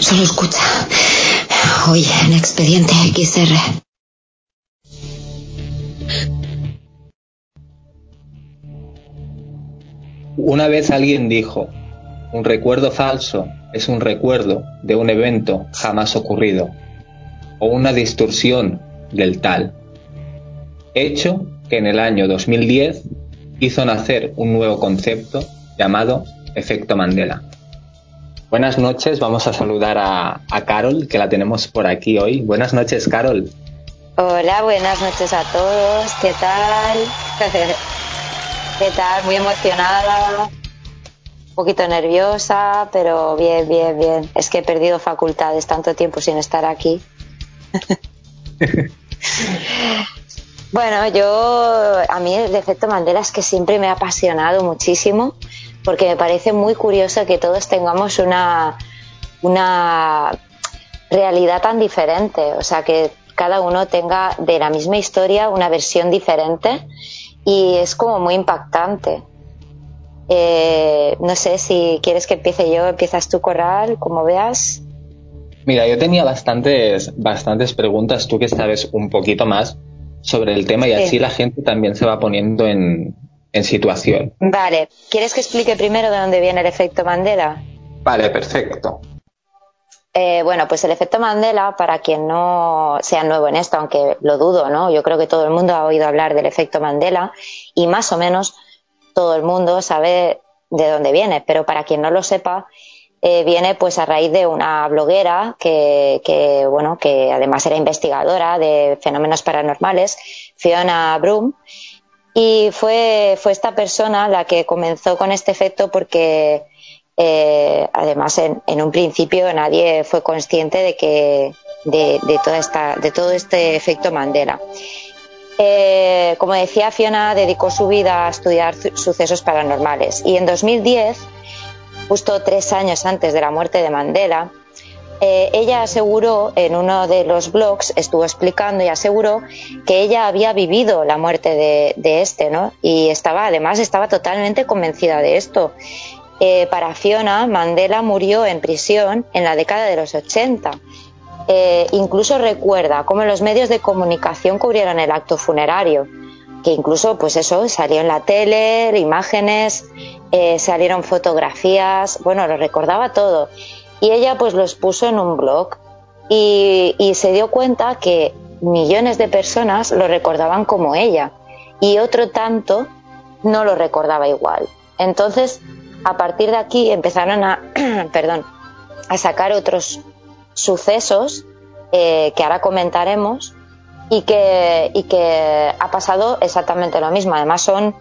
Solo escucha. Hoy en Expediente XR. Una vez alguien dijo, un recuerdo falso es un recuerdo de un evento jamás ocurrido o una distorsión del tal. Hecho que en el año 2010 hizo nacer un nuevo concepto llamado efecto Mandela. Buenas noches, vamos a saludar a, Carol, que la tenemos por aquí hoy. Buenas noches, Carol. Hola, buenas noches a todos. ¿Qué tal? ¿Qué tal? Muy emocionada, un poquito nerviosa, pero bien, bien, bien. Es que he perdido facultades tanto tiempo sin estar aquí. bueno, yo, a mí el efecto Mandela es que siempre me ha apasionado muchísimo porque me parece muy curioso que todos tengamos una, una realidad tan diferente, o sea, que cada uno tenga de la misma historia una versión diferente y es como muy impactante. Eh, no sé si quieres que empiece yo, empiezas tú, Corral, como veas. Mira, yo tenía bastantes, bastantes preguntas, tú que sabes un poquito más sobre el tema y así la gente también se va poniendo en, en situación. Vale, ¿quieres que explique primero de dónde viene el efecto Mandela? Vale, perfecto. Eh, bueno, pues el efecto Mandela, para quien no sea nuevo en esto, aunque lo dudo, ¿no? Yo creo que todo el mundo ha oído hablar del efecto Mandela y más o menos todo el mundo sabe de dónde viene, pero para quien no lo sepa, eh, viene pues a raíz de una bloguera que, que, bueno, que además era investigadora de fenómenos paranormales, Fiona Broom, y fue, fue esta persona la que comenzó con este efecto porque eh, además, en, un principio nadie fue consciente de que de, toda esta, de todo este efecto Mandela. Eh, como decía, Fiona dedicó su vida a estudiar sucesos paranormales y en 2010, justo tres años antes de la muerte de Mandela, eh, ella aseguró en uno de los blogs, estuvo explicando y aseguró que ella había vivido la muerte de, este, ¿no? Y estaba, además, estaba totalmente convencida de esto. Eh, para Fiona, Mandela murió en prisión en la década de los 80. Eh, incluso recuerda cómo los medios de comunicación cubrieron el acto funerario, que incluso, pues eso, salió en la tele, imágenes, salieron fotografías, bueno, lo recordaba todo. Y ella pues los puso en un blog y, y se dio cuenta que millones de personas lo recordaban como ella y otro tanto no lo recordaba igual. Entonces, a partir de aquí empezaron a, perdón, a sacar otros sucesos eh, que ahora comentaremos y que, y que ha pasado exactamente lo mismo. Además son,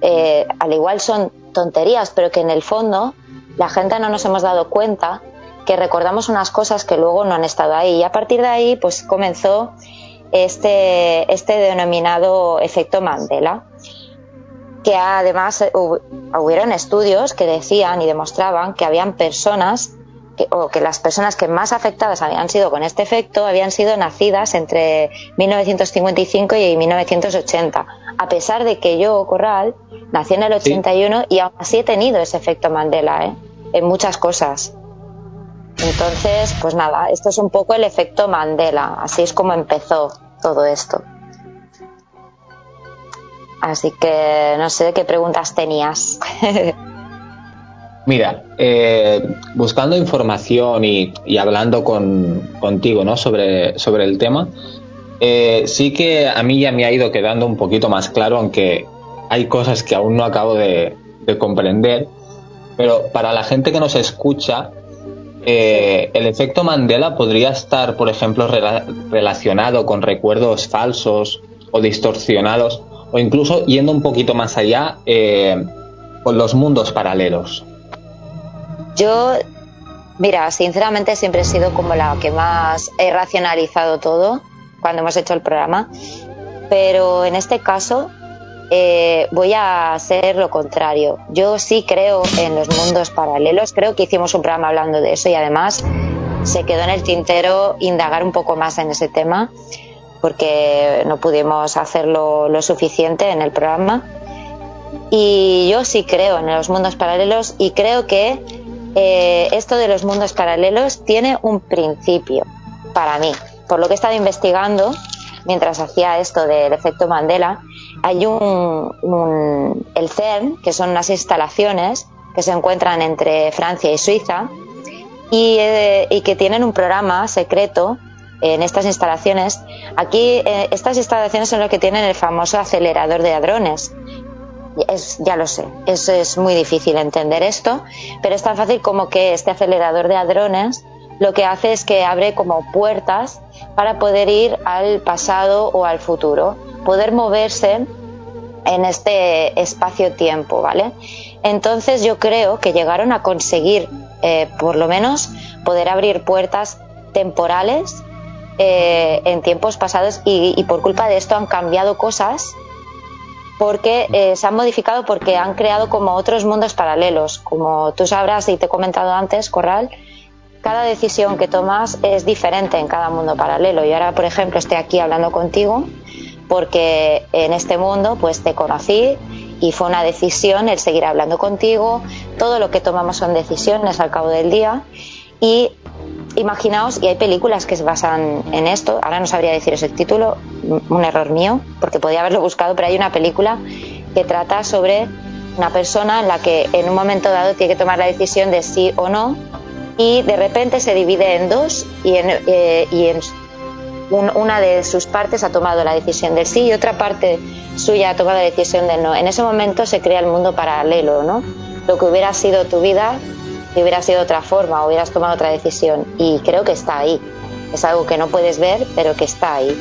eh, al igual son tonterías, pero que en el fondo la gente no nos hemos dado cuenta que recordamos unas cosas que luego no han estado ahí. Y a partir de ahí, pues comenzó este, este denominado efecto Mandela que además eh, hubieron estudios que decían y demostraban que habían personas o que las personas que más afectadas habían sido con este efecto habían sido nacidas entre 1955 y 1980, a pesar de que yo, Corral, nací en el 81 y aún así he tenido ese efecto Mandela, ¿eh? en muchas cosas. Entonces, pues nada, esto es un poco el efecto Mandela, así es como empezó todo esto. Así que no sé qué preguntas tenías. Mira, eh, buscando información y, hablando contigo ¿no? sobre, el tema, eh, sí que a mí ya me ha ido quedando un poquito más claro, aunque hay cosas que aún no acabo de, comprender, pero para la gente que nos escucha, eh, el efecto Mandela podría estar, por ejemplo, relacionado con recuerdos falsos o distorsionados o incluso yendo un poquito más allá con los mundos paralelos? Yo, mira, sinceramente siempre he sido como la que más he racionalizado todo cuando hemos hecho el programa, pero en este caso eh, voy a hacer lo contrario. Yo sí creo en los mundos paralelos, creo que hicimos un programa hablando de eso y además se quedó en el tintero indagar un poco más en ese tema porque no pudimos hacerlo lo suficiente en el programa. Y yo sí creo en los mundos paralelos y creo que eh, esto de los mundos paralelos tiene un principio para mí. Por lo que he estado investigando mientras hacía esto del efecto Mandela, hay un, el CERN, que son unas instalaciones que se encuentran entre Francia y Suiza y, eh, que tienen un programa secreto en estas instalaciones. Aquí, eh, estas instalaciones son las que tienen el famoso acelerador de hadrones. Es, ya lo sé, es, muy difícil entender esto, pero es tan fácil como que este acelerador de hadrones lo que hace es que abre como puertas para poder ir al pasado o al futuro, poder moverse en este espacio-tiempo, ¿vale? Entonces yo creo que llegaron a conseguir, eh, por lo menos, poder abrir puertas temporales eh, en tiempos pasados y, por culpa de esto han cambiado cosas porque eh, se han modificado porque han creado como otros mundos paralelos. Como tú sabrás y te he comentado antes, Corral, cada decisión que tomas es diferente en cada mundo paralelo. Y ahora, por ejemplo, estoy aquí hablando contigo porque en este mundo pues te conocí y fue una decisión el seguir hablando contigo. Todo lo que tomamos son decisiones al cabo del día y imaginaos, y hay películas que se basan en esto, ahora no sabría decir ese título, un error mío, porque podía haberlo buscado, pero hay una película que trata sobre una persona en la que en un momento dado tiene que tomar la decisión de sí o no y de repente se divide en dos y en, eh, una de sus partes ha tomado la decisión de sí y otra parte suya ha tomado la decisión de no. En ese momento se crea el mundo paralelo, ¿no? Lo que hubiera sido tu vida si hubiera sido otra forma, hubieras tomado otra decisión. Y creo que está ahí. Es algo que no puedes ver, pero que está ahí.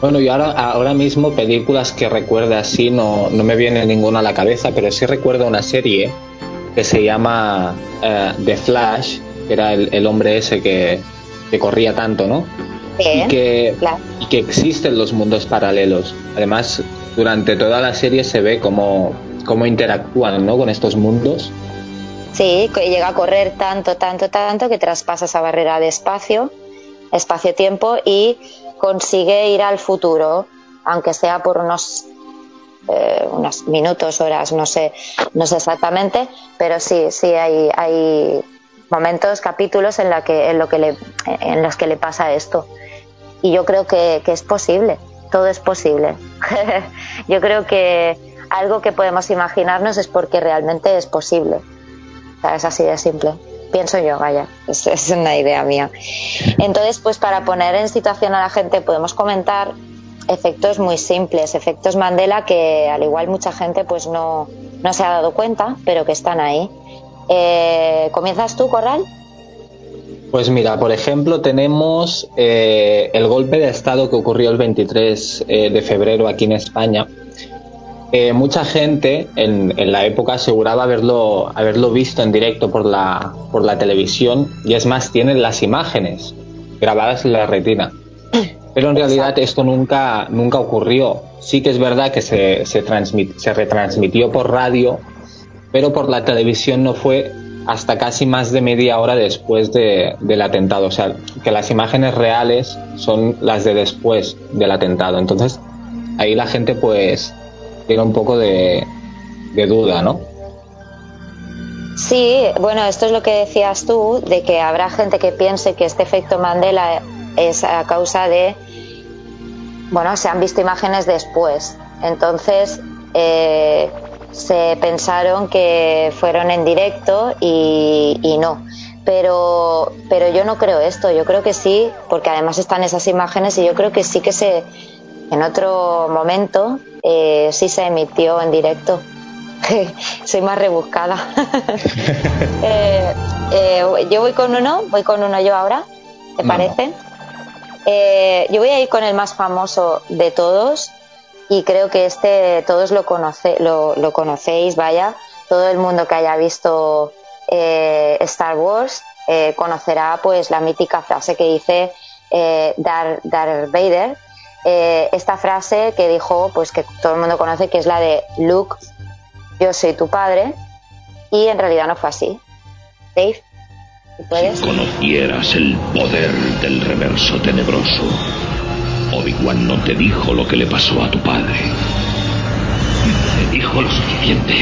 Bueno, y ahora, ahora mismo películas que recuerde así no, no me viene ninguna a la cabeza, pero sí recuerdo una serie que se llama eh, The Flash, que era el, hombre ese que, corría tanto, ¿no? y, que, y que existen los mundos paralelos. Además, durante toda la serie se ve cómo, cómo interactúan ¿no? con estos mundos. Sí, llega a correr tanto, tanto, tanto que traspasa esa barrera de espacio, espacio-tiempo y consigue ir al futuro, aunque sea por unos eh, unos minutos, horas, no sé, no sé exactamente, pero sí, sí hay, hay momentos, capítulos en, la que, en, lo que le, en los que le pasa esto. Y yo creo que, que es posible, todo es posible. yo creo que algo que podemos imaginarnos es porque realmente es posible. Es así de simple. Pienso yo, vaya, es, una idea mía. Entonces, pues para poner en situación a la gente podemos comentar efectos muy simples, efectos Mandela que al igual mucha gente pues no, no se ha dado cuenta, pero que están ahí. Eh, ¿Comienzas tú, Corral? Pues mira, por ejemplo, tenemos eh, el golpe de Estado que ocurrió el 23 eh, de febrero aquí en España. Mucha gente en, en, la época aseguraba haberlo, haberlo visto en directo por la, por la televisión y es más, tienen las imágenes grabadas en la retina. Pero en realidad esto nunca, nunca ocurrió. Sí que es verdad que se, se, se retransmitió por radio, pero por la televisión no fue hasta casi más de media hora después de, del atentado. O sea, que las imágenes reales son las de después del atentado. Entonces, ahí la gente pues tiene un poco de, duda, ¿no? Sí, bueno, esto es lo que decías tú, de que habrá gente que piense que este efecto Mandela es a causa de, bueno, se han visto imágenes después. Entonces, eh, se pensaron que fueron en directo y, no. Pero, pero yo no creo esto, yo creo que sí, porque además están esas imágenes y yo creo que sí que se, en otro momento, eh, sí se emitió en directo. Soy más rebuscada. Eh, yo voy con uno, voy con uno yo ahora, ¿te parece? Eh, yo voy a ir con el más famoso de todos y creo que este todos lo, conoce, lo, conocéis, vaya, todo el mundo que haya visto eh, Star Wars eh, conocerá pues la mítica frase que dice Darth, Darth, Vader, esta frase que dijo pues que todo el mundo conoce que es la de Luke, yo soy tu padre y en realidad no fue así. Dave. Si conocieras el poder del reverso tenebroso, Obi-Wan no te dijo lo que le pasó a tu padre. Te dijo lo suficiente.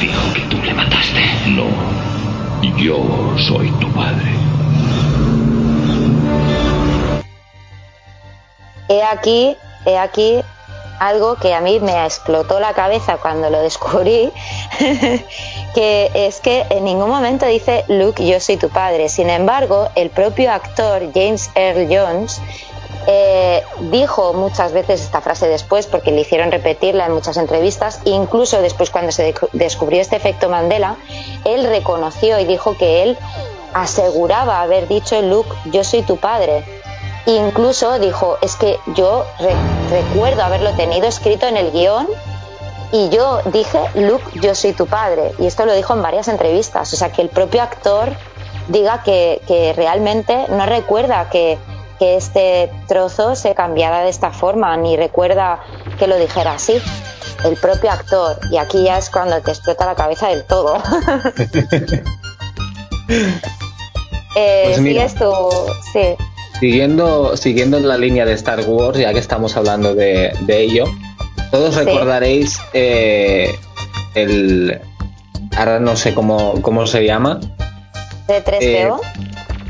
Dijo que tú le mataste. No. Yo soy tu padre. He aquí, he aquí algo que a mí me explotó la cabeza cuando lo descubrí, que es que en ningún momento dice Luke, yo soy tu padre. Sin embargo, el propio actor James Earl Jones eh, dijo muchas veces esta frase después porque le hicieron repetirla en muchas entrevistas, incluso después cuando se descubrió este efecto Mandela, él reconoció y dijo que él aseguraba haber dicho Luke, yo soy tu padre Incluso dijo, es que yo recuerdo haberlo tenido escrito en el guion y yo dije, Luke, yo soy tu padre. Y esto lo dijo en varias entrevistas. O sea, que el propio actor diga que, realmente no recuerda que, que este trozo se cambiara de esta forma, ni recuerda que lo dijera así. El propio actor. Y aquí ya es cuando te explota la cabeza del todo. eh, pues esto, sí. Siguiendo, siguiendo la línea de Star Wars, ya que estamos hablando de, ello, todos recordaréis eh, el. Ahora no sé cómo, cómo se llama. ¿C3PO? Eh,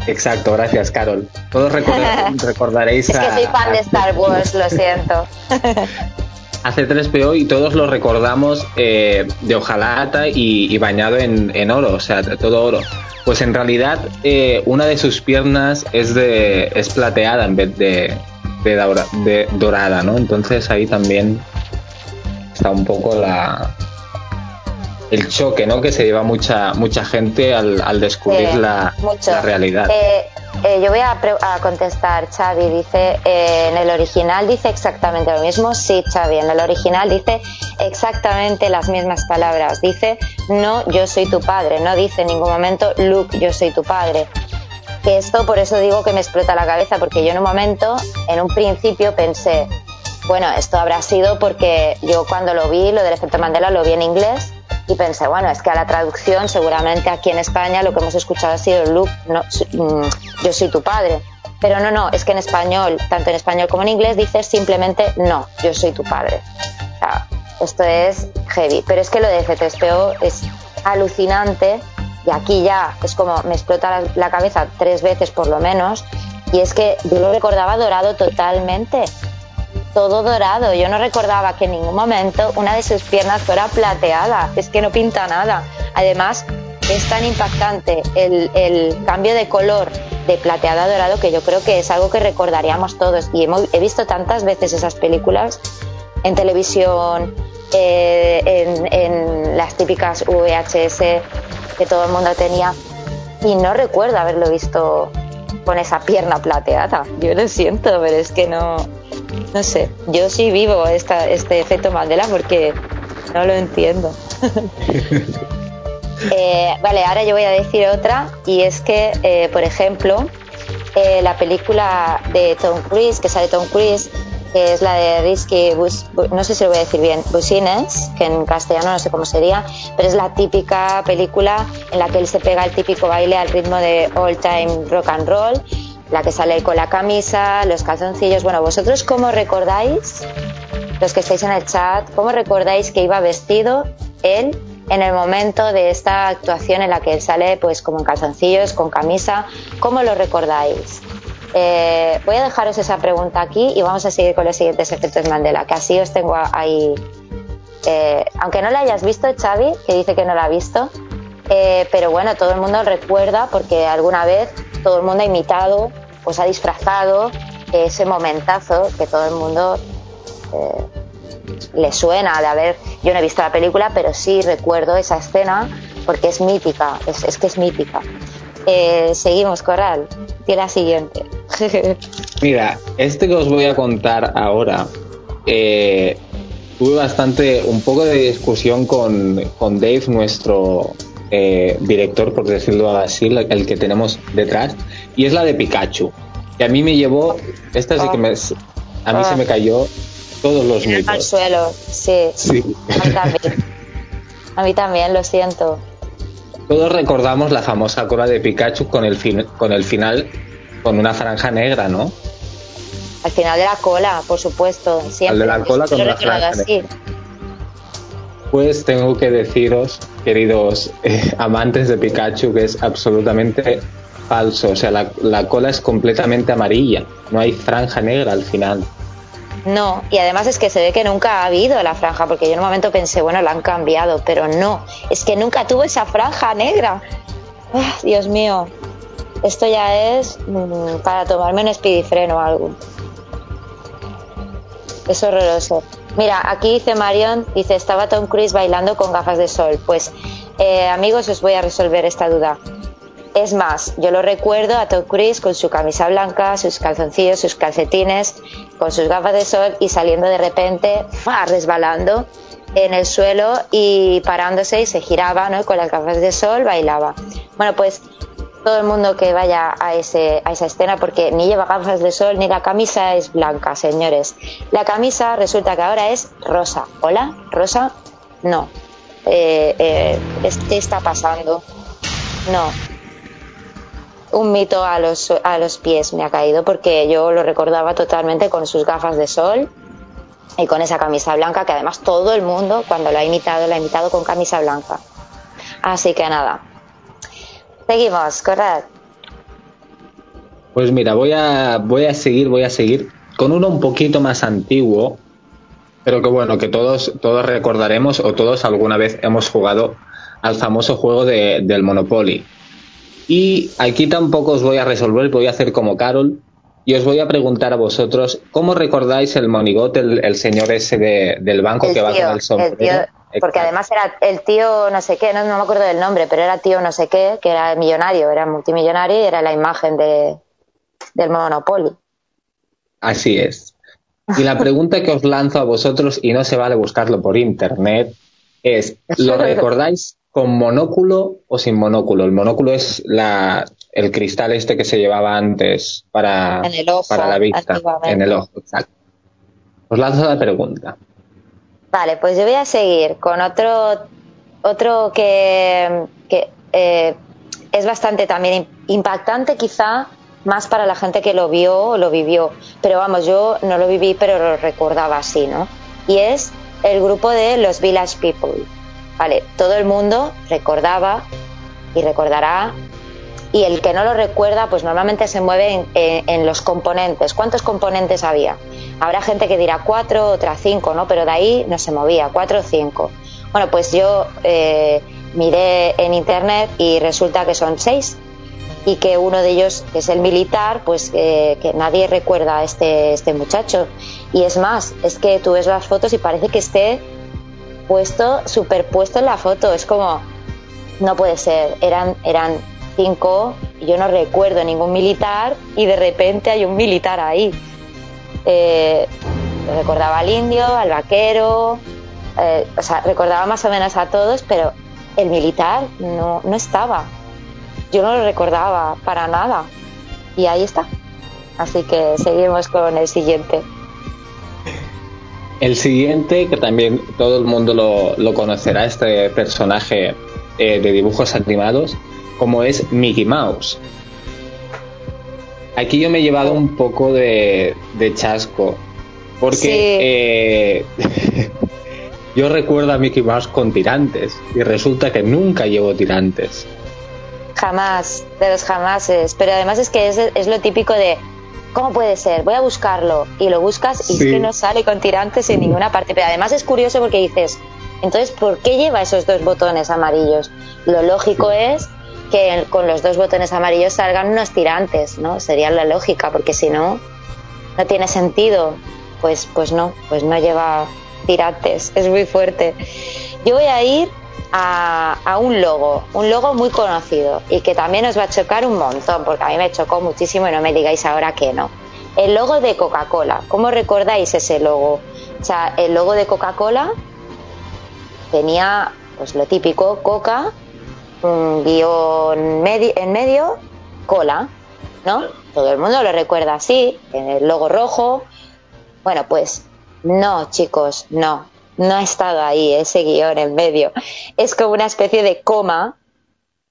exacto, gracias, Carol. Todos recordaréis. es que soy fan de Star Wars, lo siento. a C3PO y todos lo recordamos eh, de hojalata y, bañado en, oro, o sea, todo oro. Pues en realidad eh, una de sus piernas es de es plateada en vez de, de, dorada, ¿no? Entonces ahí también está un poco la el choque, ¿no? Que se lleva mucha mucha gente al, al descubrir la, la, realidad. Eh, eh, yo voy a, contestar, Xavi. Dice, eh, en el original dice exactamente lo mismo. Sí, Xavi, en el original dice exactamente las mismas palabras. Dice, no, yo soy tu padre. No dice en ningún momento, Luke, yo soy tu padre. Que esto, por eso digo que me explota la cabeza, porque yo en un momento, en un principio pensé, bueno, esto habrá sido porque yo cuando lo vi, lo del efecto Mandela, lo vi en inglés y pensé, bueno, es que a la traducción seguramente aquí en España lo que hemos escuchado ha sido Luke, mm, yo soy tu padre. Pero no, no, es que en español, tanto en español como en inglés, dices simplemente no, yo soy tu padre. Esto es heavy. Pero es que lo de C3PO es alucinante y aquí ya es como me explota la cabeza tres veces por lo menos. Y es que yo lo recordaba dorado totalmente todo dorado. Yo no recordaba que en ningún momento una de sus piernas fuera plateada. Es que no pinta nada. Además, es tan impactante el, cambio de color de plateado a dorado que yo creo que es algo que recordaríamos todos. Y he visto tantas veces esas películas en televisión, eh, en, en, las típicas VHS que todo el mundo tenía. Y no recuerdo haberlo visto con esa pierna plateada. Yo lo siento, pero es que no, no sé, yo sí vivo esta, este efecto Mandela porque no lo entiendo. Eh, vale, ahora yo voy a decir otra y es que, eh, por ejemplo, eh, la película de Tom Cruise, que sale Tom Cruise, que es la de Risky, no sé si lo voy a decir bien, Busines, que en castellano no sé cómo sería, pero es la típica película en la que él se pega el típico baile al ritmo de all time rock and roll la que sale con la camisa, los calzoncillos. Bueno, vosotros cómo recordáis, los que estáis en el chat, cómo recordáis que iba vestido él en el momento de esta actuación en la que él sale pues como en calzoncillos, con camisa, ¿cómo lo recordáis? Eh, voy a dejaros esa pregunta aquí y vamos a seguir con los siguientes efectos Mandela, que así os tengo ahí. Eh, aunque no la hayas visto, Xavi, que dice que no la ha visto, eh, pero bueno, todo el mundo recuerda porque alguna vez todo el mundo ha imitado, pues ha disfrazado ese momentazo que todo el mundo eh, le suena de haber. Yo no he visto la película, pero sí recuerdo esa escena porque es mítica, es, que es mítica. Eh, seguimos, Corral. Tiene la siguiente. Mira, este que os voy a contar ahora, eh, tuve bastante, un poco de discusión con, con Dave, nuestro eh, director, por decirlo así, el que tenemos detrás, y es la de Pikachu. Que a mí me llevó, esta sí que me, a mí se me cayó todos los mitos. Al suelo, sí. A mí también. A mí también, lo siento. Todos recordamos la famosa cola de Pikachu con el, fin, con el final con una franja negra, ¿no? Al final de la cola, por supuesto. Siempre. Al de la cola con una franja negra. Pues tengo que deciros, queridos eh, amantes de Pikachu, que es absolutamente falso. O sea, la, la cola es completamente amarilla. No hay franja negra al final. No, y además es que se ve que nunca ha habido la franja, porque yo en un momento pensé, bueno, la han cambiado, pero no, es que nunca tuvo esa franja negra. Ah, Dios mío, esto ya es mm, para tomarme un speedifreno o algo. Es horroroso. Mira, aquí dice Marion, dice, estaba Tom Cruise bailando con gafas de sol. Pues, eh, amigos, os voy a resolver esta duda. Es más, yo lo recuerdo a Tom Cruise con su camisa blanca, sus calzoncillos, sus calcetines, con sus gafas de sol y saliendo de repente, ¡fa! resbalando en el suelo y parándose y se giraba, ¿no? Con las gafas de sol bailaba. Bueno, pues todo el mundo que vaya a, ese, a esa escena, porque ni lleva gafas de sol ni la camisa es blanca, señores. La camisa resulta que ahora es rosa. ¿Hola? ¿Rosa? No. Eh, eh, ¿Qué está pasando? No. Un mito a los, a los pies me ha caído porque yo lo recordaba totalmente con sus gafas de sol y con esa camisa blanca que además todo el mundo cuando lo ha imitado lo ha imitado con camisa blanca. Así que nada, Seguimos, corred. Pues mira, voy a, voy a seguir, voy a seguir con uno un poquito más antiguo, pero que bueno, que todos, todos recordaremos o todos alguna vez hemos jugado al famoso juego de, del Monopoly. Y aquí tampoco os voy a resolver, voy a hacer como Carol y os voy a preguntar a vosotros, ¿cómo recordáis el monigote, el, el señor ese de, del banco El que va tío, con el sombrero? el porque además era el tío no sé qué, no, no me acuerdo del nombre, pero era tío no sé qué, que era millonario, era multimillonario y era la imagen de, del Monopoly. Así es. Y la pregunta que os lanzo a vosotros, y no se vale buscarlo por internet, es, ¿lo recordáis con monóculo o sin monóculo? El monóculo es la, el cristal este que se llevaba antes para, ojo, para la vista. En el ojo, exacto. Os lanzo la pregunta. Vale, pues yo voy a seguir con otro, otro que, que eh, es bastante también im- impactante quizá más para la gente que lo vio o lo vivió. Pero vamos, yo no lo viví, pero lo recordaba así, ¿no? Y es el grupo de los Village People. Vale, todo el mundo recordaba y recordará y el que no lo recuerda, pues normalmente se mueve en, los componentes. ¿Cuántos componentes había? Habrá gente que dirá cuatro, otra cinco, ¿no? Pero de ahí no se movía, cuatro o cinco. Bueno, pues yo eh, miré en internet y resulta que son seis y que uno de ellos, que es el militar, pues eh, que nadie recuerda a este, este muchacho. Y es más, es que tú ves las fotos y parece que esté puesto, superpuesto en la foto. Es como, no puede ser, eran, eran cinco, yo no recuerdo ningún militar y de repente hay un militar ahí. Eh, recordaba al indio, al vaquero, eh, o sea, recordaba más o menos a todos, pero el militar no, no estaba. Yo no lo recordaba para nada. Y ahí está. Así que seguimos con el siguiente. El siguiente, que también todo el mundo lo, lo conocerá, este personaje eh, de dibujos animados, como es Mickey Mouse. Aquí yo me he llevado un poco de, de chasco, porque Sí. eh, yo recuerdo a Mickey Mouse con tirantes y resulta que nunca llevo tirantes. Jamás, de los jamases. Pero además es que es, es lo típico de, ¿cómo puede ser? Voy a buscarlo. Y lo buscas y es que no sale con tirantes en ninguna parte. Pero además es curioso porque dices, entonces, ¿por qué lleva esos dos botones amarillos? Lo lógico es que con los dos botones amarillos salgan unos tirantes, ¿no? Sería la lógica, porque si no, no tiene sentido. Pues, pues no, pues no lleva tirantes. Es muy fuerte. Yo voy a ir a, un logo, un logo muy conocido y que también os va a chocar un montón, porque a mí me chocó muchísimo y no me digáis ahora que no. El logo de Coca-Cola, ¿cómo recordáis ese logo? O sea, el logo de Coca-Cola tenía pues lo típico, Coca, un guion en medio, cola, ¿no? Todo el mundo lo recuerda así, el logo rojo. Bueno, pues no, chicos, no, no ha estado ahí ese guion en medio. Es como una especie de coma,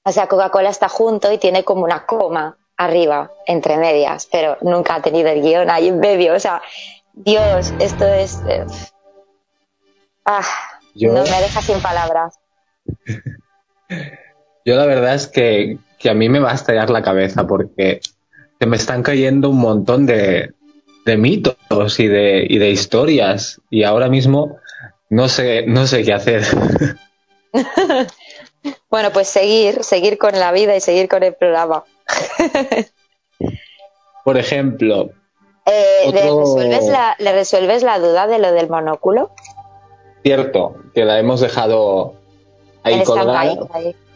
o sea, Coca-Cola está junto y tiene como una coma arriba, entre medias, pero nunca ha tenido el guion ahí en medio. O sea, Dios, esto es... eh, ah, no me deja sin palabras. Yo la verdad es que, que, a mí me va a estallar la cabeza porque se me están cayendo un montón de, de mitos y de, y de historias y ahora mismo no sé, no sé qué hacer. bueno, pues seguir, seguir con la vida y seguir con el programa. Por ejemplo. Eh, ¿le, resuelves la, ¿le, resuelves la, duda de lo del monóculo? Cierto, que la hemos dejado ahí colgada.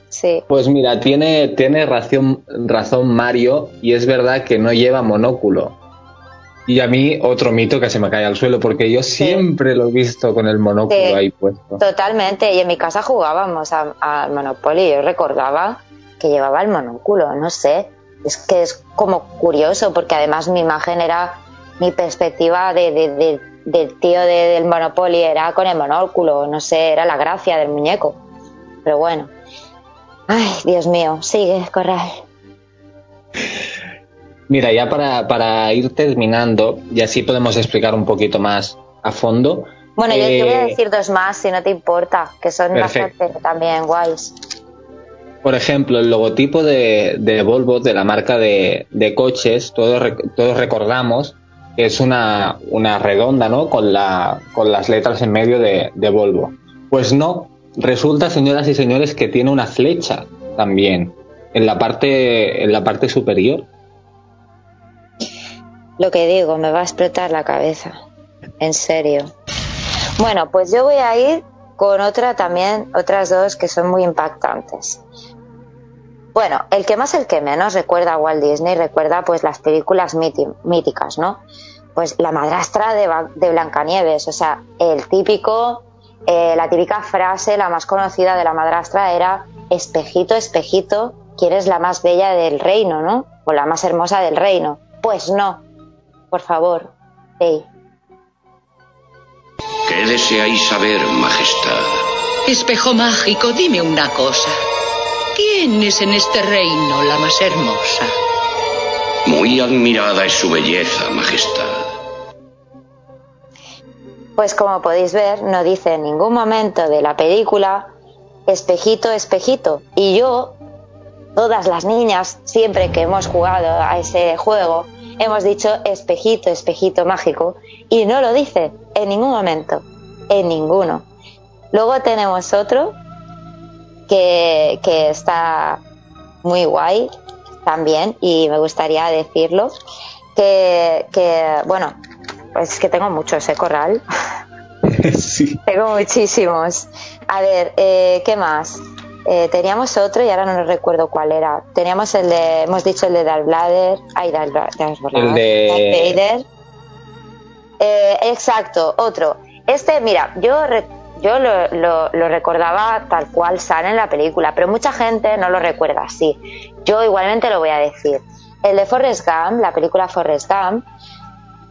Sí. Pues mira, tiene, tiene razón, razón Mario y es verdad que no lleva monóculo. Y a mí otro mito que se me cae al suelo, porque yo siempre lo he visto con el monóculo ahí puesto. Totalmente, y en mi casa jugábamos al Monopoly y yo recordaba que llevaba el monóculo, no sé, es que es como curioso, porque además mi imagen era, mi perspectiva de, del tío del Monopoly era con el monóculo, no sé, era la gracia del muñeco. Pero bueno, ay, Dios mío, sigue, Corral. Mira, ya para, ir terminando, y así podemos explicar un poquito más a fondo. Bueno, yo te voy a eh, decir dos más, si no te importa, que son bastante también guays. Por ejemplo, el logotipo de, Volvo, de la marca de, coches, todos, todos recordamos que es una, una redonda, ¿no? Con, la, con las letras en medio de, de Volvo. Pues no, resulta, señoras y señores, que tiene una flecha también en la parte, en la parte superior. Lo que digo, me va a explotar la cabeza. En serio. Bueno, pues yo voy a ir con otra también, otras dos que son muy impactantes. Bueno, el que más, el que menos recuerda a Walt Disney, recuerda pues las películas míticas, ¿no? Pues la madrastra de, Blancanieves, o sea, el típico, eh, la típica frase, la más conocida de la madrastra era espejito, espejito, ¿quién es la más bella del reino, no? O la más hermosa del reino. Pues no, por favor, Dave. ¿Qué deseáis saber, Majestad? Espejo mágico, dime una cosa. ¿Quién es en este reino la más hermosa? Muy admirada es su belleza, Majestad. Pues como podéis ver, no dice en ningún momento de la película espejito, espejito. Y yo, todas las niñas, siempre que hemos jugado a ese juego, hemos dicho espejito, espejito mágico, y no lo dice en ningún momento, en ninguno. Luego tenemos otro que, está muy guay también, y me gustaría decirlo, que, bueno, pues es que tengo muchos, ¿eh, Corral? Sí. tengo muchísimos. A ver, eh, ¿qué más? Eh, teníamos otro y ahora no recuerdo cuál era. Teníamos el de, hemos dicho el de Darth Vader, ay, Darth, el de Vader. Eh, exacto, otro. Este, mira, yo yo lo, lo, recordaba tal cual sale en la película, pero mucha gente no lo recuerda así. Yo igualmente lo voy a decir. El de Forrest Gump, la película Forrest Gump,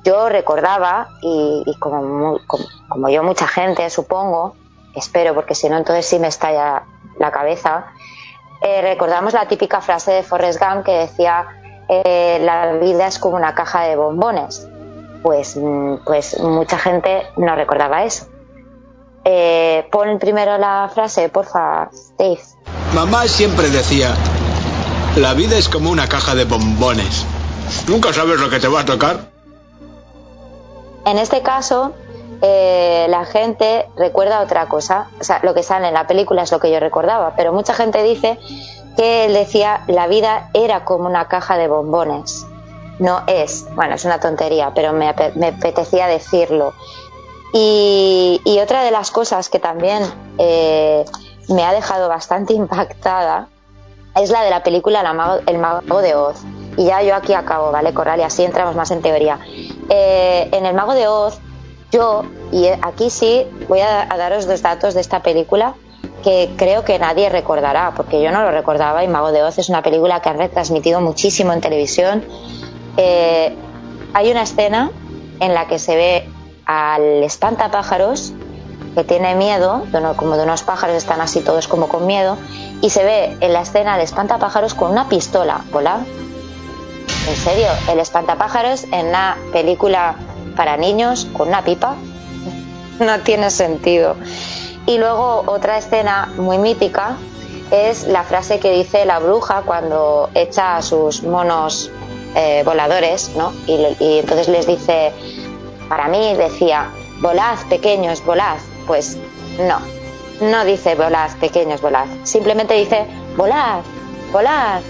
yo recordaba, y, como, como, yo mucha gente supongo, espero, porque si no entonces sí me estalla la cabeza, eh, recordamos la típica frase de Forrest Gump que decía eh, la vida es como una caja de bombones. Pues, mm, pues mucha gente no recordaba eso. Eh, pon primero la frase, porfa, Dave. Mamá siempre decía, la vida es como una caja de bombones. Nunca sabes lo que te va a tocar. En este caso, eh, la gente recuerda otra cosa. O sea, lo que sale en la película es lo que yo recordaba, pero mucha gente dice que él decía la vida era como una caja de bombones. No es, bueno, es una tontería, pero me, apetecía decirlo. Y, otra de las cosas que también eh, me ha dejado bastante impactada es la de la película El Mago de Oz. Y ya yo aquí acabo, ¿vale, Coral? Y así entramos más en teoría. Eh, en El Mago de Oz yo, y aquí sí, voy a, daros dos datos de esta película que creo que nadie recordará, porque yo no lo recordaba y Mago de Oz es una película que han retransmitido muchísimo en televisión. Eh, hay una escena en la que se ve al espantapájaros que tiene miedo, como de unos pájaros están así todos como con miedo, y se ve en la escena al espantapájaros con una pistola, ¿hola? En serio, el espantapájaros en una película para niños con una pipa no tiene sentido. Y luego otra escena muy mítica es la frase que dice la bruja cuando echa a sus monos eh, voladores, ¿no? Y, entonces les dice, para mí decía, volad pequeños, volad. Pues no, no dice volad pequeños, volad. Simplemente dice, volad, volad,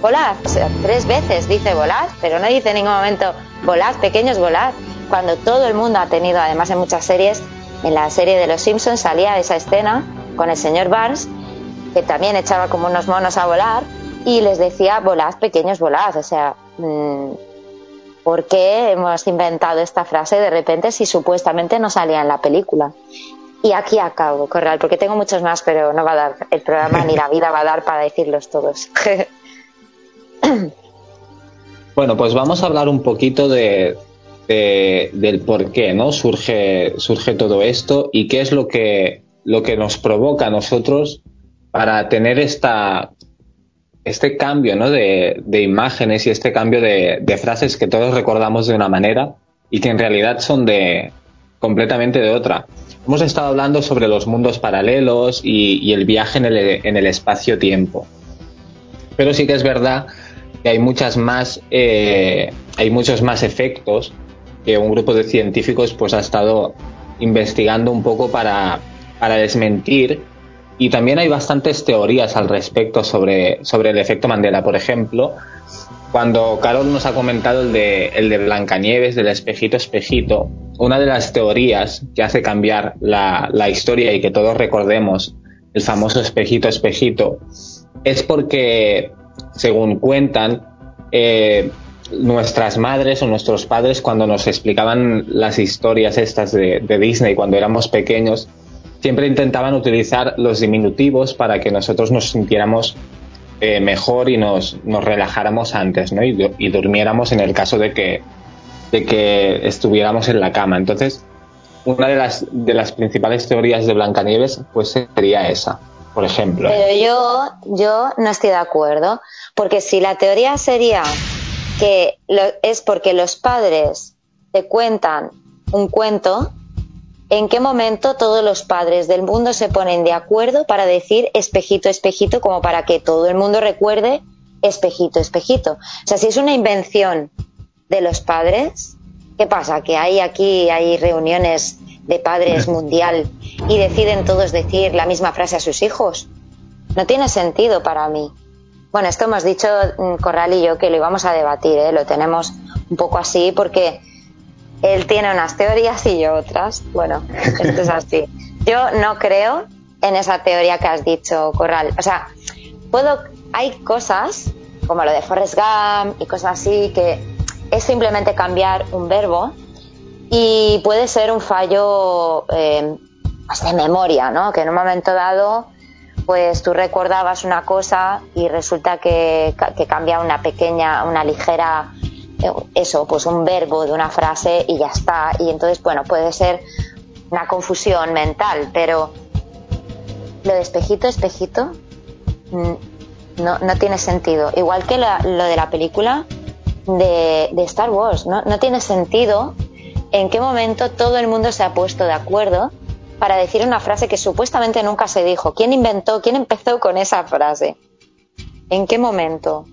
volad. O sea, tres veces dice volad, pero no dice en ningún momento volad pequeños, volad. Cuando todo el mundo ha tenido, además en muchas series, en la serie de Los Simpsons salía esa escena con el señor Barnes que también echaba como unos monos a volar y les decía volad pequeños volad, o sea, mm, ¿por qué hemos inventado esta frase de repente si supuestamente no salía en la película? Y aquí acabo, Corral, porque tengo muchos más, pero no va a dar el programa ni la vida va a dar para decirlos todos. bueno, pues vamos a hablar un poquito de, del por qué ¿no? surge, surge todo esto y qué es lo que, lo que nos provoca a nosotros para tener esta, este cambio ¿no? de, imágenes y este cambio de, frases que todos recordamos de una manera y que en realidad son de completamente de otra. Hemos estado hablando sobre los mundos paralelos y, el viaje en el, en el espacio-tiempo. Pero sí que es verdad que hay muchas más, eh, hay muchos más efectos que un grupo de científicos pues ha estado investigando un poco para, para desmentir y también hay bastantes teorías al respecto sobre, sobre el efecto Mandela. Por ejemplo, cuando Carol nos ha comentado el de, el de Blancanieves, del espejito espejito, una de las teorías que hace cambiar la, la historia y que todos recordemos el famoso espejito espejito es porque, según cuentan, eh, nuestras madres o nuestros padres cuando nos explicaban las historias estas de, Disney cuando éramos pequeños, siempre intentaban utilizar los diminutivos para que nosotros nos sintiéramos eh, mejor y nos, nos, relajáramos antes, ¿no? Y, y, durmiéramos en el caso de que, de que estuviéramos en la cama. Entonces, una de las, de las principales teorías de Blancanieves, pues sería esa, por ejemplo. Pero yo, yo no estoy de acuerdo, porque si la teoría sería que lo, es porque los padres te cuentan un cuento, ¿En qué momento todos los padres del mundo se ponen de acuerdo para decir espejito, espejito, como para que todo el mundo recuerde espejito, espejito? O sea, si es una invención de los padres, ¿qué pasa? Que hay aquí, hay reuniones de padres mundial y deciden todos decir la misma frase a sus hijos. No tiene sentido para mí. Bueno, esto hemos dicho mm, Corral y yo que lo íbamos a debatir, ¿eh? lo tenemos un poco así porque él tiene unas teorías y yo otras. Bueno, esto es así. Yo no creo en esa teoría que has dicho, Corral. O sea, puedo, hay cosas como lo de Forrest Gump y cosas así que es simplemente cambiar un verbo y puede ser un fallo eh, de memoria, ¿no? Que en un momento dado, pues tú recordabas una cosa y resulta que, que cambia una pequeña, una ligera eh, eso, pues un verbo de una frase y ya está. Y entonces, bueno, puede ser una confusión mental, pero lo de espejito, espejito, mm, no, no tiene sentido. Igual que lo de la película de, de Star Wars, ¿no? no tiene sentido en qué momento todo el mundo se ha puesto de acuerdo para decir una frase que supuestamente nunca se dijo. ¿Quién inventó, quién empezó con esa frase? ¿En qué momento?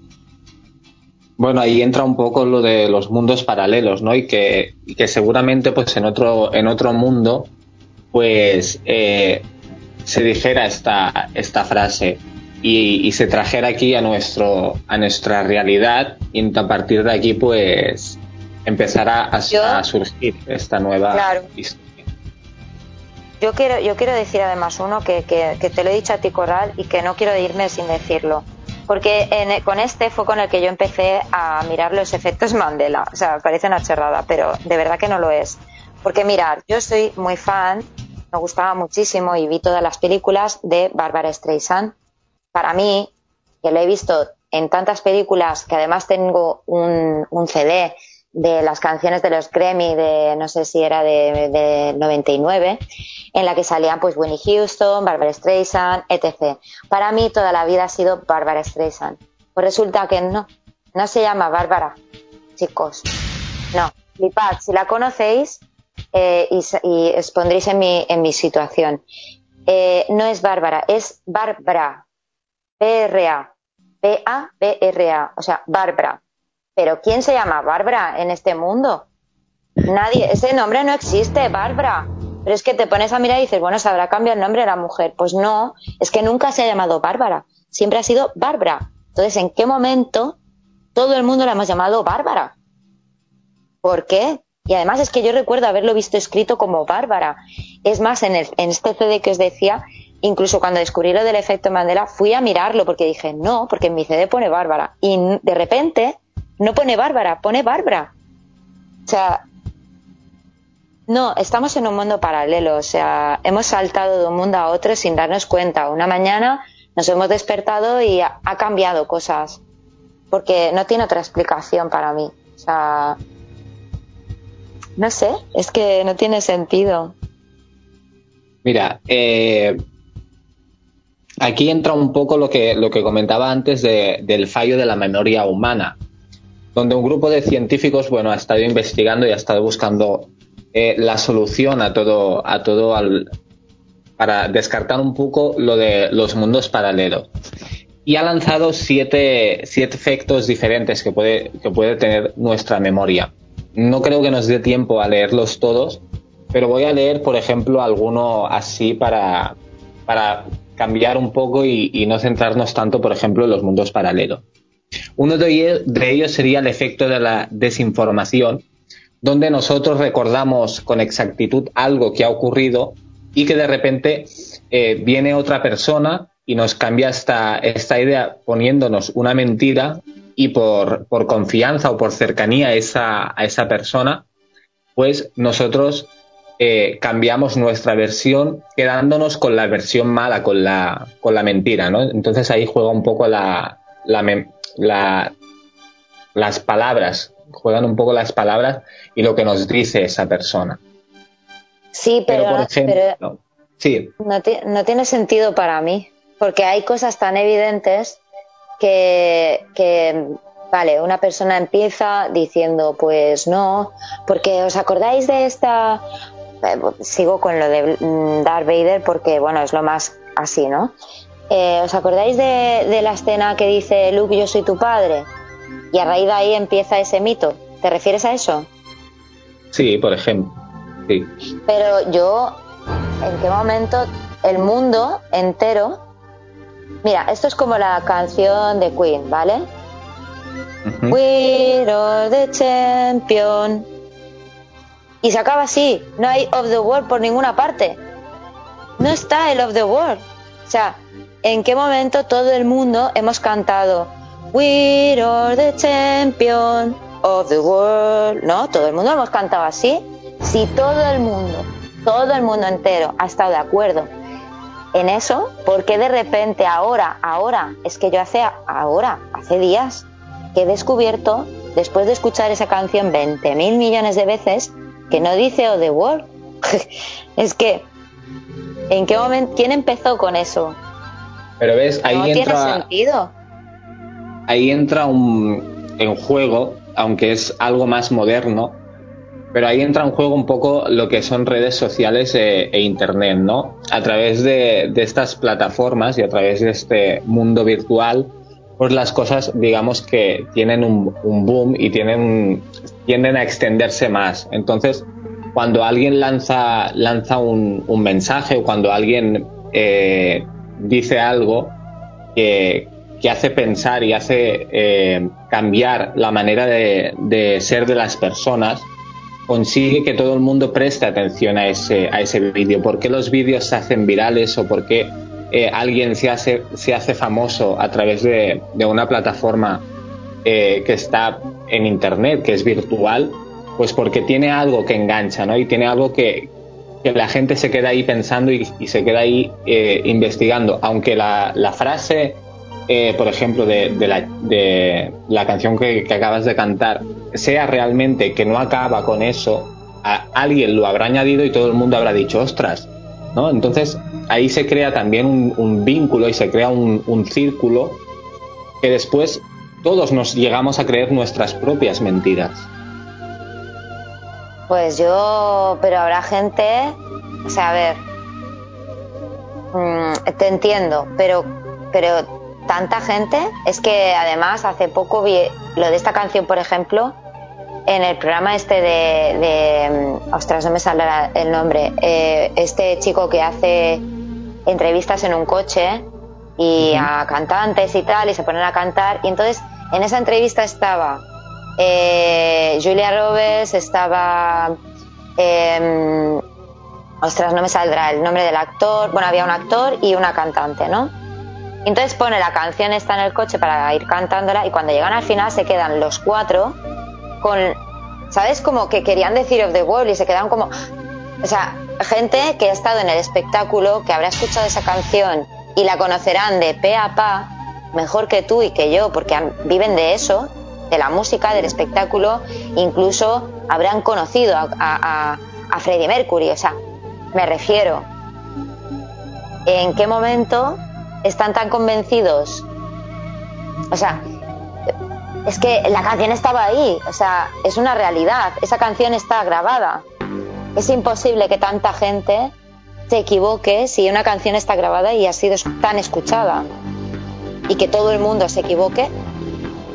Bueno, ahí entra un poco lo de los mundos paralelos, ¿no? Y que, que seguramente, pues en otro, en otro mundo, pues eh, se dijera esta, esta frase y, se trajera aquí a nuestro, a nuestra realidad y a partir de aquí, pues empezará a, surgir esta nueva historia. Yo quiero, yo quiero decir además uno que, que, que te lo he dicho a ti, Coral, y que no quiero irme sin decirlo porque con este fue con el que yo empecé a mirar los efectos Mandela. O sea, parece una chorrada, pero de verdad que no lo es. Porque mirar, yo soy muy fan, me gustaba muchísimo y vi todas las películas de Barbara Streisand. Para mí, que lo he visto en tantas películas, que además tengo un, un CD de las canciones de los Grammy de, no sé si era de, de 99, en la que salían pues Winnie Houston, Barbara Streisand, etc. Para mí toda la vida ha sido Barbara Streisand. Pues resulta que no, no se llama Bárbara, chicos. No, flipad, si la conocéis eh, y, y, os pondréis en mi, situación. Eh, no es Bárbara, es Bárbara. B-R-A. B-A-B-R-A. O sea, Bárbara. Pero ¿quién se llama Bárbara en este mundo? Nadie. Ese nombre no existe, Bárbara. Pero es que te pones a mirar y dices, bueno, se habrá cambiado el nombre de la mujer. Pues no, es que nunca se ha llamado Bárbara. Siempre ha sido Bárbara. Entonces, ¿en qué momento todo el mundo la hemos llamado Bárbara? ¿Por qué? Y además es que yo recuerdo haberlo visto escrito como Bárbara. Es más, en, el, en este CD que os decía, incluso cuando descubrí lo del efecto Mandela, fui a mirarlo porque dije, no, porque en mi CD pone Bárbara. Y de repente no pone Bárbara, pone Bárbara. O sea, no, estamos en un mundo paralelo. O sea, hemos saltado de un mundo a otro sin darnos cuenta. Una mañana nos hemos despertado y ha, cambiado cosas. Porque no tiene otra explicación para mí. O sea, no sé, es que no tiene sentido. Mira, eh, aquí entra un poco lo que, lo que comentaba antes de- del fallo de la memoria humana, donde un grupo de científicos, bueno, ha estado investigando y ha estado buscando eh, la solución a todo, a todo al- para descartar un poco lo de los mundos paralelos. Y ha lanzado siete, siete efectos diferentes que puede, que puede tener nuestra memoria. No creo que nos dé tiempo a leerlos todos, pero voy a leer, por ejemplo, alguno así para, para cambiar un poco y, y no centrarnos tanto, por ejemplo, en los mundos paralelos. Uno de ellos, de ellos sería el efecto de la desinformación, donde nosotros recordamos con exactitud algo que ha ocurrido y que de repente eh, viene otra persona y nos cambia esta, esta idea poniéndonos una mentira y por, por confianza o por cercanía a esa, esa persona, pues nosotros eh, cambiamos nuestra versión quedándonos con la versión mala, con la, con la mentira, ¿no? Entonces ahí juega un poco la, la, la- las palabras, juegan un poco las palabras y lo que nos dice esa persona. Sí, pero, Pero, por ejemplo, pero sí, no, no tiene sentido para mí, porque hay cosas tan evidentes que, que, vale, una persona empieza diciendo, pues no, porque os acordáis de esta, eh, sigo con lo de Darth Vader porque, bueno, es lo más así, ¿no? Eh, ¿Os acordáis de, de la escena que dice Luke, yo soy tu padre? Y a raíz de ahí empieza ese mito. ¿Te refieres a eso? sí, por ejemplo. Sí. Pero yo, ¿en qué momento el mundo entero... Mira, esto es como la canción de Queen, ¿vale? Ujú. We are the champion. Y se acaba así. No hay of the world por ninguna parte. No está el of the world. O sea, ¿en qué momento todo el mundo hemos cantado We are the champion of the world? ¿No? Todo el mundo hemos cantado así. Si todo el mundo, todo el mundo entero ha estado de acuerdo en eso, ¿por qué de repente ahora, ahora, es que yo hace ahora, hace días, que he descubierto, después de escuchar esa canción 20 mil millones de veces, que no dice Oh the World? es que, ¿en qué momento, quién empezó con eso? Pero ves, ahí no tiene entra, sentido. Ahí entra un, en juego, aunque es algo más moderno, pero ahí entra en juego un poco lo que son redes sociales e, e internet, ¿no? A través de, de estas plataformas y a través de este mundo virtual, pues las cosas, digamos que tienen un, boom y tienen, tienden a extenderse más. Entonces, cuando alguien lanza, lanza un, un mensaje o cuando alguien eh, dice algo que, que hace pensar y hace eh, cambiar la manera de, de ser de las personas, consigue que todo el mundo preste atención a ese, a ese vídeo. ¿Por qué los vídeos se hacen virales o por qué eh, alguien se hace, se hace famoso a través de, de una plataforma eh, que está en Internet, que es virtual? Pues porque tiene algo que engancha, ¿no? Y tiene algo que, que la gente se queda ahí pensando y, se queda ahí investigando. Aunque la frase, eh, por ejemplo, de, la, de la canción que, acabas de cantar, sea realmente que no acaba con eso, alguien lo habrá añadido y todo el mundo habrá dicho, ostras, ¿no? Entonces ahí se crea también un, un vínculo y se crea un, un círculo que después todos nos llegamos a creer nuestras propias mentiras. Pues yo, pero habrá gente, o sea, a ver, mm, te entiendo, pero, pero tanta gente, es que además hace poco vi lo de esta canción, por ejemplo, en el programa este de, de mm, ostras, no me saldrá el nombre, eh, este chico que hace entrevistas en un coche y a cantantes y tal, y se ponen a cantar, y entonces en esa entrevista estaba eh, Julia Roberts, estaba... Eh, ostras, no me saldrá el nombre del actor, bueno, había un actor y una cantante, ¿no? Entonces pone la canción esta en el coche para ir cantándola y cuando llegan al final se quedan los cuatro con, ¿sabes? Como que querían decir of the world y se quedan como, o sea, gente que ha estado en el espectáculo, que habrá escuchado esa canción y la conocerán de pe a pa mejor que tú y que yo, porque viven de eso, de la música, del espectáculo, incluso habrán conocido a, a, a Freddie Mercury, o sea, me refiero, ¿en qué momento están tan convencidos? O sea, es que la canción estaba ahí, o sea, es una realidad, esa canción está grabada. Es imposible que tanta gente se equivoque si una canción está grabada y ha sido tan escuchada. Y que todo el mundo se equivoque.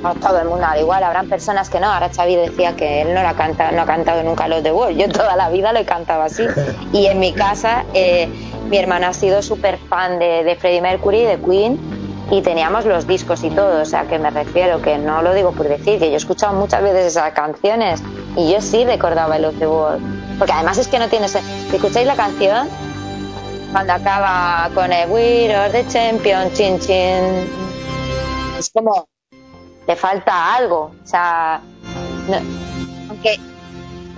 No todo el mundo, al igual, habrán personas que no. Ahora Xavi decía que él no, la canta, no ha cantado nunca los de Wall. Yo toda la vida lo he cantado así. Y en mi casa, eh, mi hermana ha sido súper fan de, de Freddie Mercury, de Queen, y teníamos los discos y todo, o sea que me refiero que no lo digo por decir, que yo he escuchado muchas veces esas canciones y yo sí recordaba el of the World, porque además es que no tiene si escucháis la canción cuando acaba con el We are the champion, chin chin, es como le falta algo, o sea, aunque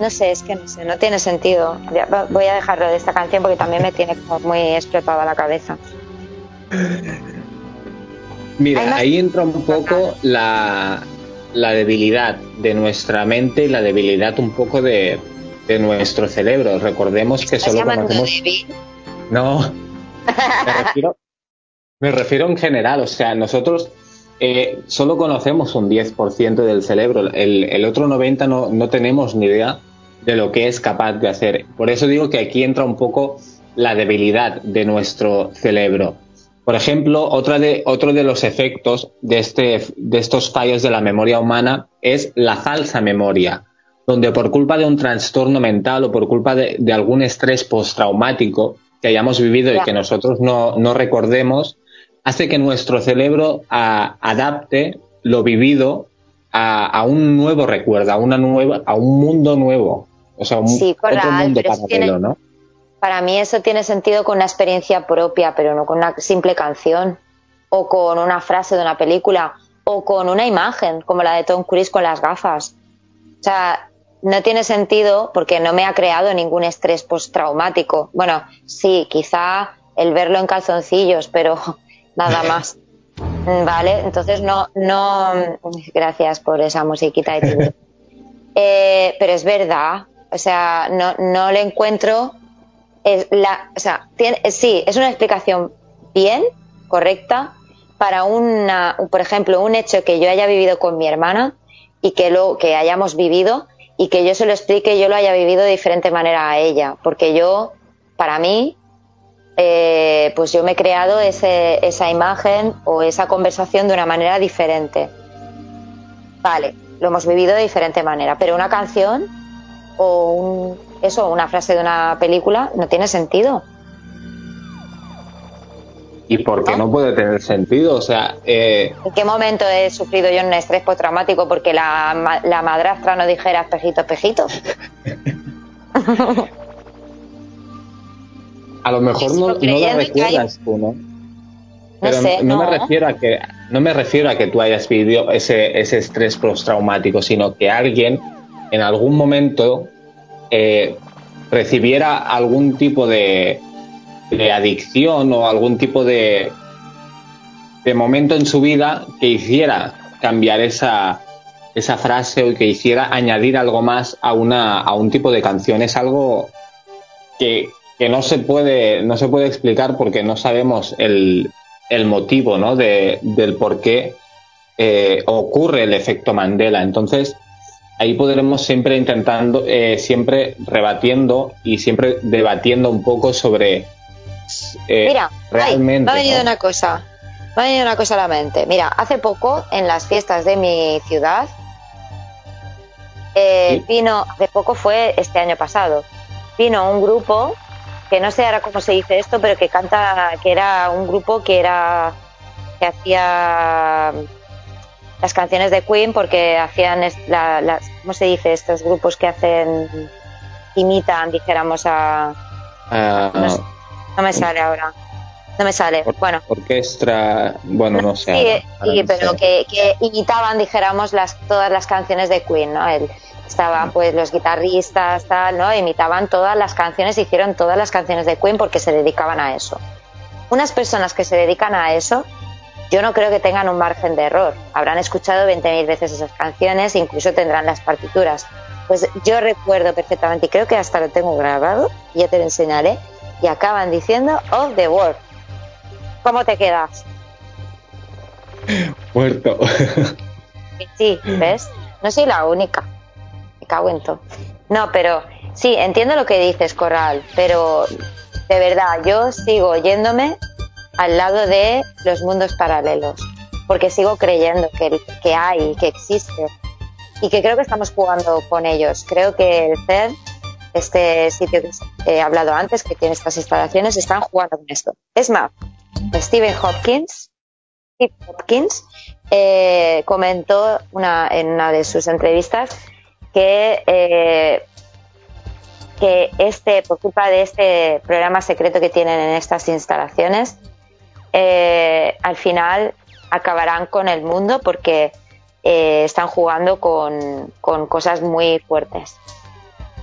no sé, es que no sé, no tiene sentido. Voy a dejarlo de esta canción porque también me tiene como muy explotada la cabeza. Mira, ahí entra un poco la, la, debilidad de nuestra mente y la debilidad un poco de, de nuestro cerebro. Recordemos que solo conocemos. Débil? No, me refiero, me refiero en general, o sea, nosotros eh, solo conocemos un 10% del cerebro, el, el otro 90% no, no tenemos ni idea de lo que es capaz de hacer. Por eso digo que aquí entra un poco la debilidad de nuestro cerebro. Por ejemplo, otra de, otro de los efectos de, este, de estos fallos de la memoria humana es la falsa memoria, donde por culpa de un trastorno mental o por culpa de, de algún estrés postraumático que hayamos vivido y que nosotros no, no, recordemos, hace que nuestro cerebro a, adapte lo vivido a, a, un nuevo recuerdo, a, una nueva, a un mundo nuevo. O sea, un, sí, otro mundo paralelo, tiene, ¿no? Para mí eso tiene sentido con una experiencia propia, pero no con una simple canción o con una frase de una película o con una imagen como la de Tom Cruise con las gafas. O sea, no tiene sentido porque no me ha creado ningún estrés postraumático. Bueno, sí, quizá el verlo en calzoncillos, pero nada más. Vale, entonces no, no, gracias por esa musiquita de. Eh, pero es verdad, o sea, no, no le encuentro es la, o sea, tiene, sí, es una explicación bien, correcta, para una, por ejemplo, un hecho que yo haya vivido con mi hermana y que lo que hayamos vivido y que yo se lo explique yo lo haya vivido de diferente manera a ella, porque yo, para mí, eh, pues yo me he creado ese, esa imagen o esa conversación de una manera diferente. Vale, lo hemos vivido de diferente manera, pero una canción o un, eso, una frase de una película, no tiene sentido. ¿Y por qué no, no puede tener sentido? O sea, eh... ¿en qué momento he sufrido yo un estrés postraumático porque la, la madrastra no dijera espejito, espejito? a lo mejor no, no lo recuerdas tú, ¿no? Pero no, sé, no, no, me refiero a que no me refiero a que tú hayas vivido ese, ese estrés postraumático, sino que alguien en algún momento eh, recibiera algún tipo de, adicción o algún tipo de, de momento en su vida que hiciera cambiar esa, esa frase o que hiciera añadir algo más a, una, a un tipo de canción. Es algo que, que no, se puede, no se puede explicar porque no sabemos el, el motivo ¿no? de, del por qué eh, ocurre el efecto Mandela. Entonces, ahí podremos siempre intentando, eh, siempre rebatiendo y siempre debatiendo un poco sobre eh, Mira, realmente. me ha venido ¿no? una cosa. Me ha venido una cosa a la mente. Mira, hace poco en las fiestas de mi ciudad eh, Sí. vino, hace poco fue este año pasado, vino un grupo que no sé ahora cómo se dice esto, pero que canta, que era un grupo que era que hacía las canciones de Queen porque hacían la- las, ¿cómo se dice? Estos grupos que hacen imitan, dijéramos a Ah, no, sé, no me sale ahora. No me sale. Or- Bueno, orquestra, bueno, no sé. sí, ahora- pero que, que imitaban, dijéramos, las, todas las canciones de Queen, ¿no? El- estaban pues los guitarristas, tal, ¿no? Imitaban todas las canciones, hicieron todas las canciones de Queen porque se dedicaban a eso. Unas personas que se dedican a eso, yo no creo que tengan un margen de error. Habrán escuchado 20.000 veces esas canciones, incluso tendrán las partituras. Pues yo recuerdo perfectamente, y creo que hasta lo tengo grabado, ya te lo enseñaré, y acaban diciendo of the world. ¿Cómo te quedas? Muerto. Sí, ¿ves? No soy la única. Me cago en todo. No, pero sí, entiendo lo que dices, Corral, pero de verdad, yo sigo yéndome al lado de los mundos paralelos, porque sigo creyendo que, hay, que existe, y que creo que estamos jugando con ellos. Creo que el CERN, este sitio que he hablado antes, que tiene estas instalaciones, están jugando con esto. Es más, Stephen Hopkins, Hopkins eh, comentó una, en una de sus entrevistas que, eh, que este, por culpa de este programa secreto que tienen en estas instalaciones, eh, al final acabarán con el mundo porque eh, están jugando con, con cosas muy fuertes,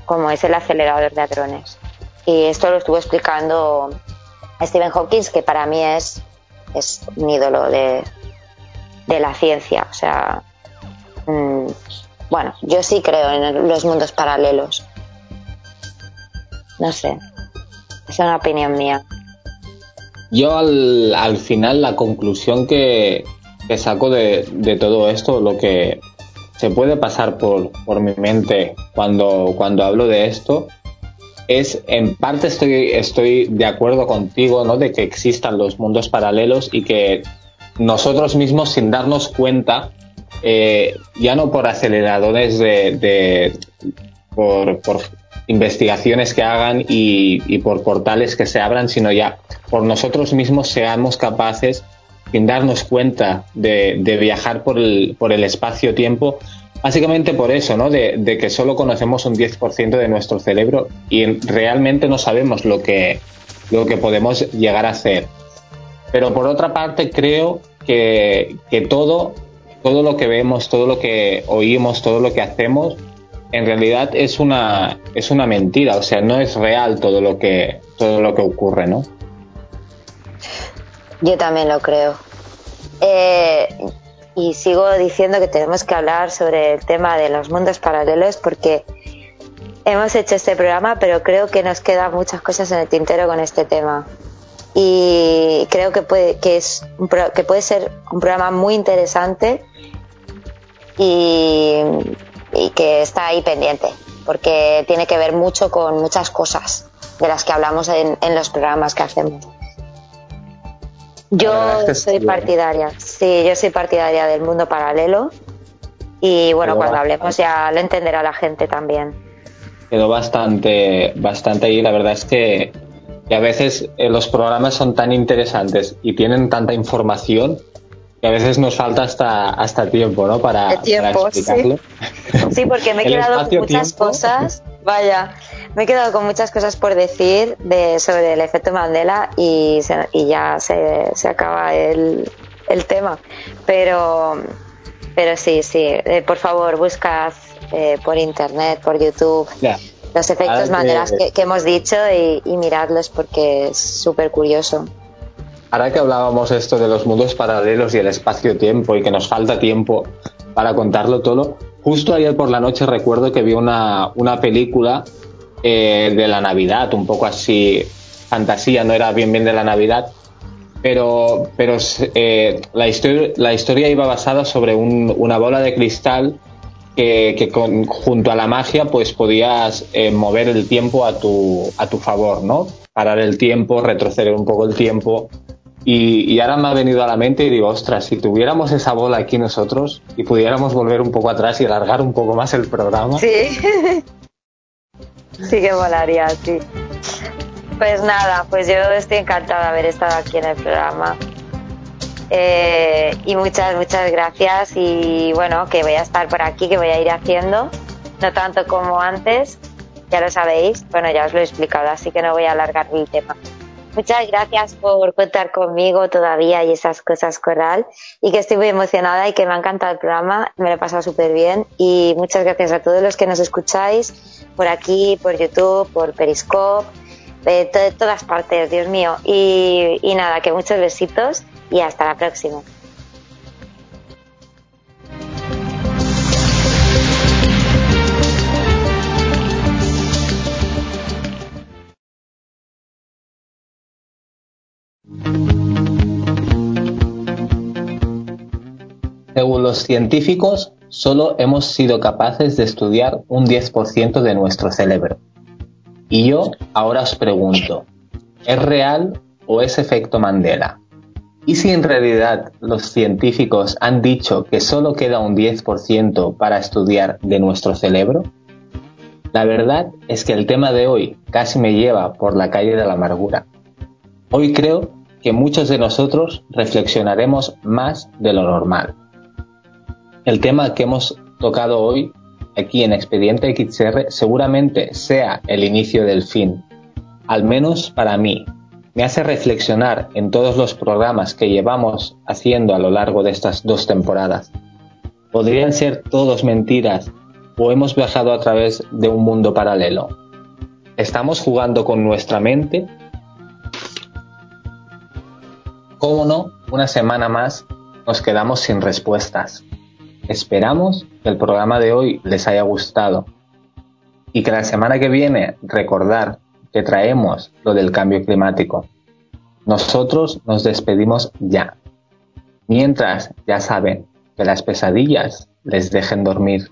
como es el acelerador de hadrones. Y esto lo estuvo explicando Stephen Hawking, que para mí es, es un ídolo de, de la ciencia. O sea, mm, bueno, yo sí creo en los mundos paralelos. No sé, es una opinión mía. Yo al, al final la conclusión que, que saco de, de todo esto, lo que se puede pasar por, por mi mente cuando, cuando hablo de esto, es en parte estoy, estoy de acuerdo contigo, ¿no? De que existan los mundos paralelos y que nosotros mismos sin darnos cuenta, eh, ya no por aceleradores de, de- por, por investigaciones que hagan y, por portales que se abran, sino ya por nosotros mismos seamos capaces, sin darnos cuenta, de, de viajar por el, por el espacio-tiempo, básicamente por eso, ¿no? De, de que solo conocemos un 10% de nuestro cerebro y realmente no sabemos lo que, lo que podemos llegar a hacer. Pero por otra parte, creo que, que todo, todo lo que vemos, todo lo que oímos, todo lo que hacemos, en realidad es una, es una mentira. O sea, no es real todo lo que, todo lo que ocurre, ¿no? Yo también lo creo. Eh, y sigo diciendo que tenemos que hablar sobre el tema de los mundos paralelos porque hemos hecho este programa, pero creo que nos quedan muchas cosas en el tintero con este tema. Y creo que puede, que es un pro- que puede ser un programa muy interesante y, y que está ahí pendiente, porque tiene que ver mucho con muchas cosas de las que hablamos en, en los programas que hacemos. Yo soy ¿eh? partidaria, sí, yo soy partidaria del mundo paralelo y bueno, cuando hablemos ya lo entenderá la gente también. Quedó bastante, bastante ahí. La verdad es que, que a veces eh, los programas son tan interesantes y tienen tanta información que a veces nos falta hasta, hasta tiempo, ¿no? Para, El tiempo, para explicarlo. Sí, porque me he quedado con muchas cosas, vaya, me he quedado con muchas cosas por decir de, sobre el efecto Mandela y, se- y ya se, se acaba el, el tema. Pero, pero sí, sí, eh, por favor, buscad eh, por internet, por YouTube, los efectos Mandela que, que hemos dicho y, y miradlos porque es súper curioso. Ahora que hablábamos esto de los mundos paralelos y el espacio-tiempo y que nos falta tiempo para contarlo todo, justo ayer por la noche recuerdo que vi una, una película eh, de la Navidad, un poco así fantasía, no era bien bien de la Navidad, pero, pero eh, la, historia, la historia iba basada sobre un- una bola de cristal que, junto a la magia pues podías eh, mover el tiempo a tu, a tu favor, ¿no? Parar el tiempo, retroceder un poco el tiempo. Y, y, ahora me ha venido a la mente y digo, ostras, si tuviéramos esa bola aquí nosotros y pudiéramos volver un poco atrás y alargar un poco más el programa. Sí, sí que volaría, sí. Pues nada, pues yo estoy encantada de haber estado aquí en el programa. Eh, y muchas, muchas gracias. Y bueno, que voy a estar por aquí, que voy a ir haciendo, no tanto como antes, ya lo sabéis. Bueno, ya os lo he explicado, así que no voy a alargar el tema. Muchas gracias por contar conmigo todavía y esas cosas, Coral. Y que estoy muy emocionada y que me ha encantado el programa, me lo he pasado súper bien. Y muchas gracias a todos los que nos escucháis por aquí, por YouTube, por Periscope, de, todas partes, Dios mío. Y, y nada, que muchos besitos y hasta la próxima. Según los científicos, solo hemos sido capaces de estudiar un 10% de nuestro cerebro. Y yo ahora os pregunto, ¿es real o es efecto Mandela? ¿Y si en realidad los científicos han dicho que solo queda un 10% para estudiar de nuestro cerebro? La verdad es que el tema de hoy casi me lleva por la calle de la amargura. Hoy creo que muchos de nosotros reflexionaremos más de lo normal. El tema que hemos tocado hoy aquí en Expediente XR seguramente sea el inicio del fin, al menos para mí, me hace reflexionar en todos los programas que llevamos haciendo a lo largo de estas dos temporadas. ¿Podrían ser todos mentiras o hemos viajado a través de un mundo paralelo? ¿Estamos jugando con nuestra mente? ¿Cómo no? Una semana más nos quedamos sin respuestas. Esperamos que el programa de hoy les haya gustado y que la semana que viene recordar que traemos lo del cambio climático. Nosotros nos despedimos ya. Mientras, ya saben, que las pesadillas les dejen dormir.